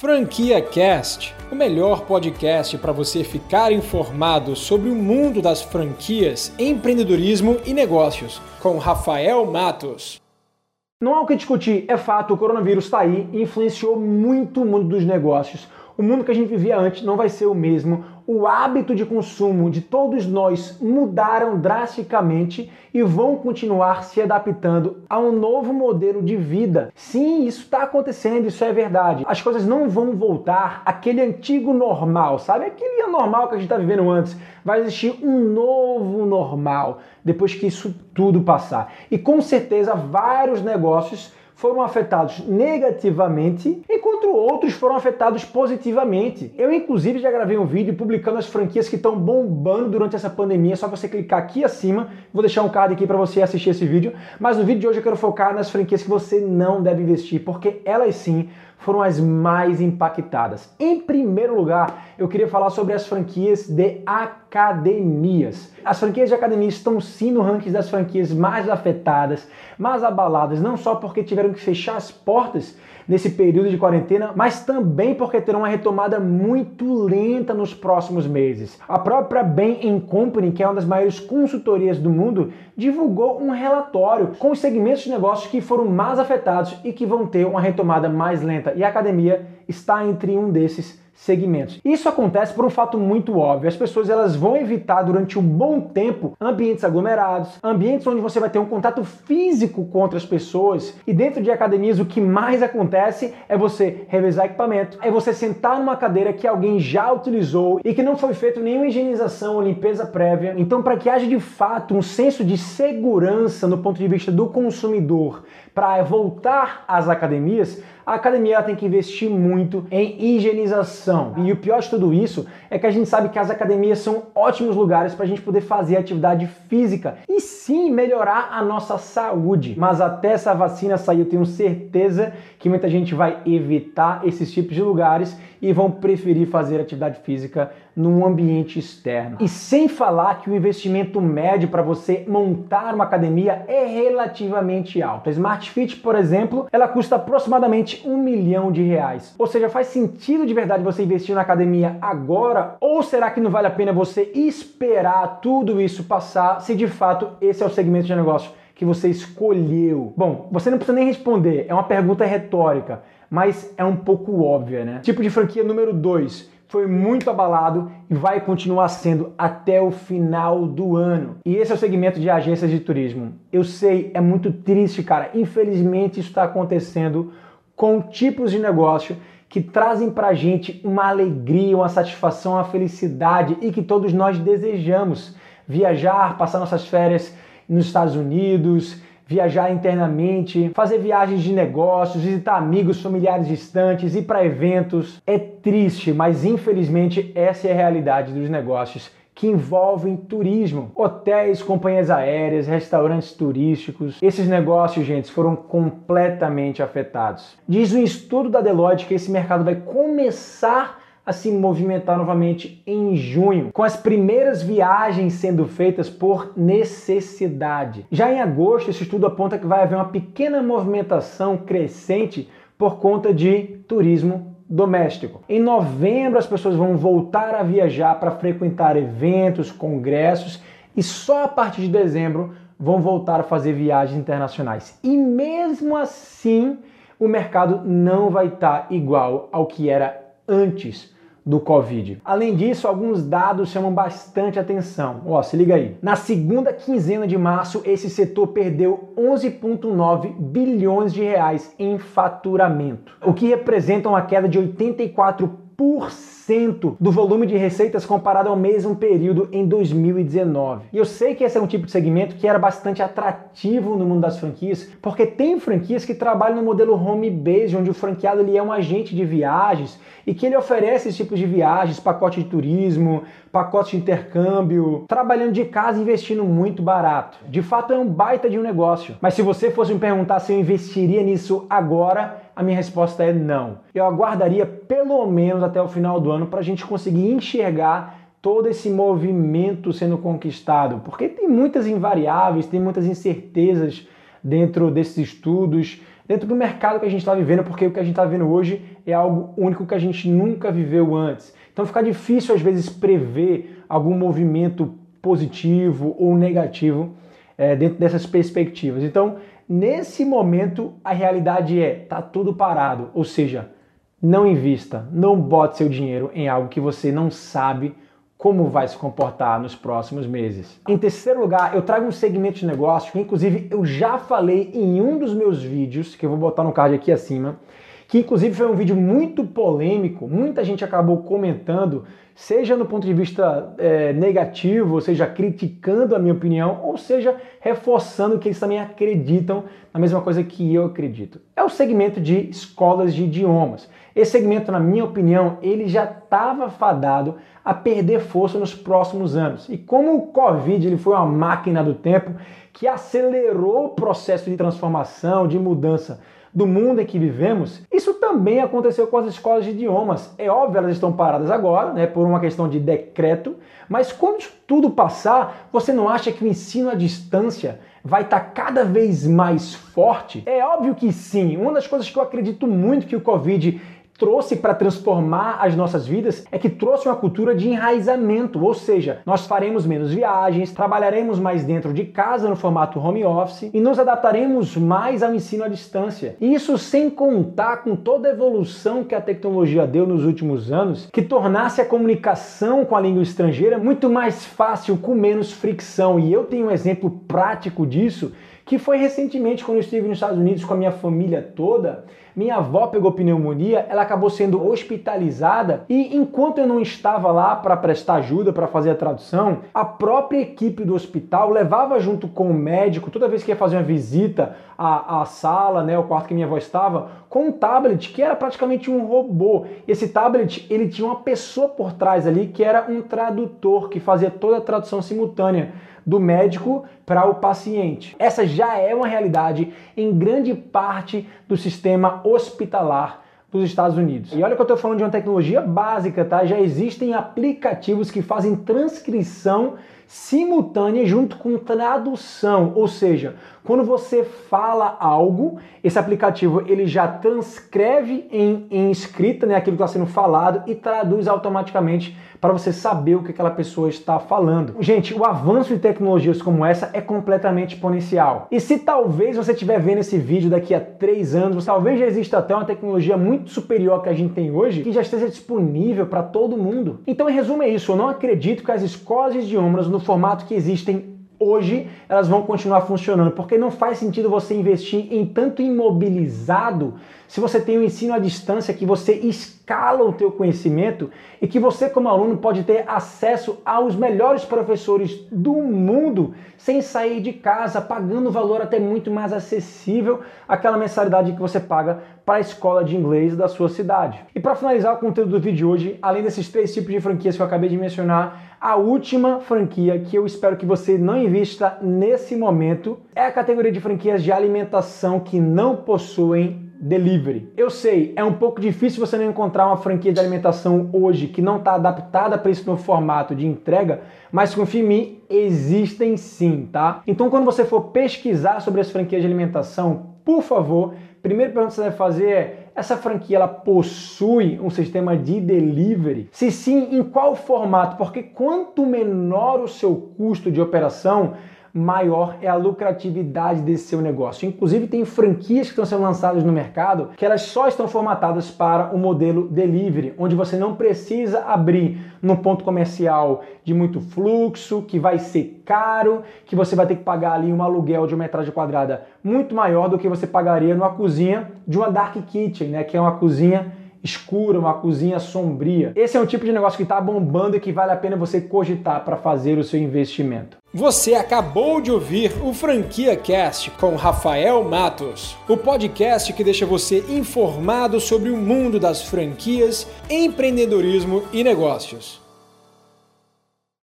Franquia Cast, o melhor podcast para você ficar informado sobre o mundo das franquias, empreendedorismo e negócios, com Rafael Matos. Não há o que discutir, é fato, o coronavírus está aí e influenciou muito o mundo dos negócios. O mundo que a gente vivia antes não vai ser o mesmo o hábito de consumo de todos nós mudaram drasticamente e vão continuar se adaptando a um novo modelo de vida. Sim, isso está acontecendo, isso é verdade. As coisas não vão voltar àquele antigo normal, sabe? Aquele normal que a gente está vivendo antes. Vai existir um novo normal depois que isso tudo passar. E com certeza vários negócios foram afetados negativamente, enquanto outros foram afetados positivamente. Eu, inclusive, já gravei um vídeo publicando as franquias que estão bombando durante essa pandemia. É só você clicar aqui acima. Vou deixar um card aqui para você assistir esse vídeo. Mas no vídeo de hoje eu quero focar nas franquias que você não deve investir, porque elas sim foram as mais impactadas. Em primeiro lugar, eu queria falar sobre as franquias de academias. As franquias de academias estão sim no ranking das franquias mais afetadas, mais abaladas, não só porque tiveram que fechar as portas nesse período de quarentena, mas também porque terão uma retomada muito lenta nos próximos meses. A própria Bain Company, que é uma das maiores consultorias do mundo, divulgou um relatório com os segmentos de negócios que foram mais afetados e que vão ter uma retomada mais lenta. E a academia está entre um desses segmentos. Isso acontece por um fato muito óbvio. As pessoas elas vão evitar durante um bom tempo ambientes aglomerados, ambientes onde você vai ter um contato físico com outras pessoas. E dentro de academias o que mais acontece é você revezar equipamento, é você sentar numa cadeira que alguém já utilizou e que não foi feito nenhuma higienização ou limpeza prévia. Então, para que haja de fato um senso de segurança no ponto de vista do consumidor para voltar às academias, a academia tem que investir muito em higienização. E o pior de tudo isso é que a gente sabe que as academias são ótimos lugares para a gente poder fazer atividade física e sim melhorar a nossa saúde. Mas até essa vacina sair, eu tenho certeza que muita gente vai evitar esses tipos de lugares e vão preferir fazer atividade física num ambiente externo. E sem falar que o investimento médio para você montar uma academia é relativamente alto. A Smart Fit, por exemplo, ela custa aproximadamente um milhão de reais. Ou seja, faz sentido de verdade você investir na academia agora? Ou será que não vale a pena você esperar tudo isso passar se de fato esse é o segmento de negócio que você escolheu? Bom, você não precisa nem responder, é uma pergunta retórica, mas é um pouco óbvia, né? Tipo de franquia número 2 foi muito abalado e vai continuar sendo até o final do ano. E esse é o segmento de agências de turismo. Eu sei, é muito triste, cara. Infelizmente, isso está acontecendo com tipos de negócio que trazem pra gente uma alegria, uma satisfação, uma felicidade e que todos nós desejamos. Viajar, passar nossas férias nos Estados Unidos, viajar internamente, fazer viagens de negócios, visitar amigos, familiares distantes, ir para eventos. É triste, mas infelizmente essa é a realidade dos negócios que envolvem turismo, hotéis, companhias aéreas, restaurantes turísticos. Esses negócios, gente, foram completamente afetados. Diz um estudo da Deloitte que esse mercado vai começar a se movimentar novamente em junho, com as primeiras viagens sendo feitas por necessidade. Já em agosto, esse estudo aponta que vai haver uma pequena movimentação crescente por conta de turismo doméstico. Em novembro, as pessoas vão voltar a viajar para frequentar eventos, congressos e só a partir de dezembro vão voltar a fazer viagens internacionais. E mesmo assim, o mercado não vai estar igual ao que era antes do Covid. Além disso, alguns dados chamam bastante atenção. Ó, se liga aí. Na segunda quinzena de março, esse setor perdeu 11,9 bilhões de reais em faturamento, o que representa uma queda de 84% do volume de receitas comparado ao mesmo período em 2019. E eu sei que esse é um tipo de segmento que era bastante atrativo no mundo das franquias, porque tem franquias que trabalham no modelo home base, onde o franqueado ele é um agente de viagens e que ele oferece esses tipos de viagens, pacote de turismo, pacote de intercâmbio, trabalhando de casa investindo muito barato. De fato é um baita de um negócio. Mas se você fosse me perguntar se eu investiria nisso agora, a minha resposta é não. Eu aguardaria pelo menos até o final do ano para a gente conseguir enxergar todo esse movimento sendo conquistado, porque tem muitas invariáveis, tem muitas incertezas dentro desses estudos, dentro do mercado que a gente está vivendo, porque o que a gente está vivendo hoje é algo único que a gente nunca viveu antes. Então fica difícil às vezes prever algum movimento positivo ou negativo é, dentro dessas perspectivas. Então, nesse momento, a realidade é: tá tudo parado, ou seja, não invista, não bote seu dinheiro em algo que você não sabe como vai se comportar nos próximos meses. Em terceiro lugar, eu trago um segmento de negócio que, inclusive, eu já falei em um dos meus vídeos, que eu vou botar no card aqui acima, que inclusive foi um vídeo muito polêmico, muita gente acabou comentando, seja no ponto de vista é, negativo, ou seja, criticando a minha opinião, ou seja, reforçando que eles também acreditam na mesma coisa que eu acredito. É o segmento de escolas de idiomas. Esse segmento, na minha opinião, ele já estava fadado a perder força nos próximos anos. E como o Covid ele foi uma máquina do tempo que acelerou o processo de transformação, de mudança do mundo em que vivemos, isso também aconteceu com as escolas de idiomas. É óbvio, elas estão paradas agora, né, por uma questão de decreto, mas quando tudo passar, você não acha que o ensino à distância vai estar tá cada vez mais forte? É óbvio que sim. Uma das coisas que eu acredito muito que o Covid trouxe para transformar as nossas vidas é que trouxe uma cultura de enraizamento, ou seja, nós faremos menos viagens, trabalharemos mais dentro de casa no formato home office e nos adaptaremos mais ao ensino à distância. Isso sem contar com toda a evolução que a tecnologia deu nos últimos anos, que tornasse a comunicação com a língua estrangeira muito mais fácil, com menos fricção. E eu tenho um exemplo prático disso que foi recentemente quando eu estive nos Estados Unidos com a minha família toda. Minha avó pegou pneumonia, ela acabou sendo hospitalizada e enquanto eu não estava lá para prestar ajuda, para fazer a tradução, a própria equipe do hospital levava junto com o médico, toda vez que ia fazer uma visita à, à sala, né, o quarto que minha avó estava, com um tablet que era praticamente um robô. Esse tablet, ele tinha uma pessoa por trás ali que era um tradutor que fazia toda a tradução simultânea do médico para o paciente. Essa já é uma realidade em grande parte do sistema hospitalar dos Estados Unidos. E olha que eu estou falando de uma tecnologia básica, tá? Já existem aplicativos que fazem transcrição simultânea junto com tradução, ou seja, quando você fala algo, esse aplicativo ele já transcreve em, em escrita né, aquilo que está sendo falado e traduz automaticamente para você saber o que aquela pessoa está falando. Gente, o avanço de tecnologias como essa é completamente exponencial. E se talvez você estiver vendo esse vídeo daqui a três anos, talvez já exista até uma tecnologia muito superior que a gente tem hoje, que já esteja disponível para todo mundo. Então, em resumo, é isso. Eu não acredito que as escolas de idiomas no formato que existem hoje elas vão continuar funcionando, porque não faz sentido você investir em tanto imobilizado se você tem o um ensino à distância que você escala o teu conhecimento e que você como aluno pode ter acesso aos melhores professores do mundo sem sair de casa, pagando valor até muito mais acessível àquela mensalidade que você paga para a escola de inglês da sua cidade. E para finalizar o conteúdo do vídeo de hoje, além desses três tipos de franquias que eu acabei de mencionar, a última franquia que eu espero que você não invista nesse momento é a categoria de franquias de alimentação que não possuem delivery. Eu sei, é um pouco difícil você não encontrar uma franquia de alimentação hoje que não está adaptada para esse novo formato de entrega, mas confie em mim, existem sim, tá? Então quando você for pesquisar sobre as franquias de alimentação, por favor, primeira pergunta que você deve fazer é: essa franquia ela possui um sistema de delivery? Se sim, em qual formato? Porque quanto menor o seu custo de operação, maior é a lucratividade desse seu negócio. Inclusive, tem franquias que estão sendo lançadas no mercado que elas só estão formatadas para o modelo delivery, onde você não precisa abrir num ponto comercial de muito fluxo, que vai ser caro, que você vai ter que pagar ali um aluguel de uma metragem quadrada muito maior do que você pagaria numa cozinha de uma dark kitchen, né, que é uma cozinha escura, uma cozinha sombria. Esse é um tipo de negócio que está bombando e que vale a pena você cogitar para fazer o seu investimento. Você acabou de ouvir o Franquia Cast com Rafael Matos, o podcast que deixa você informado sobre o mundo das franquias, empreendedorismo e negócios.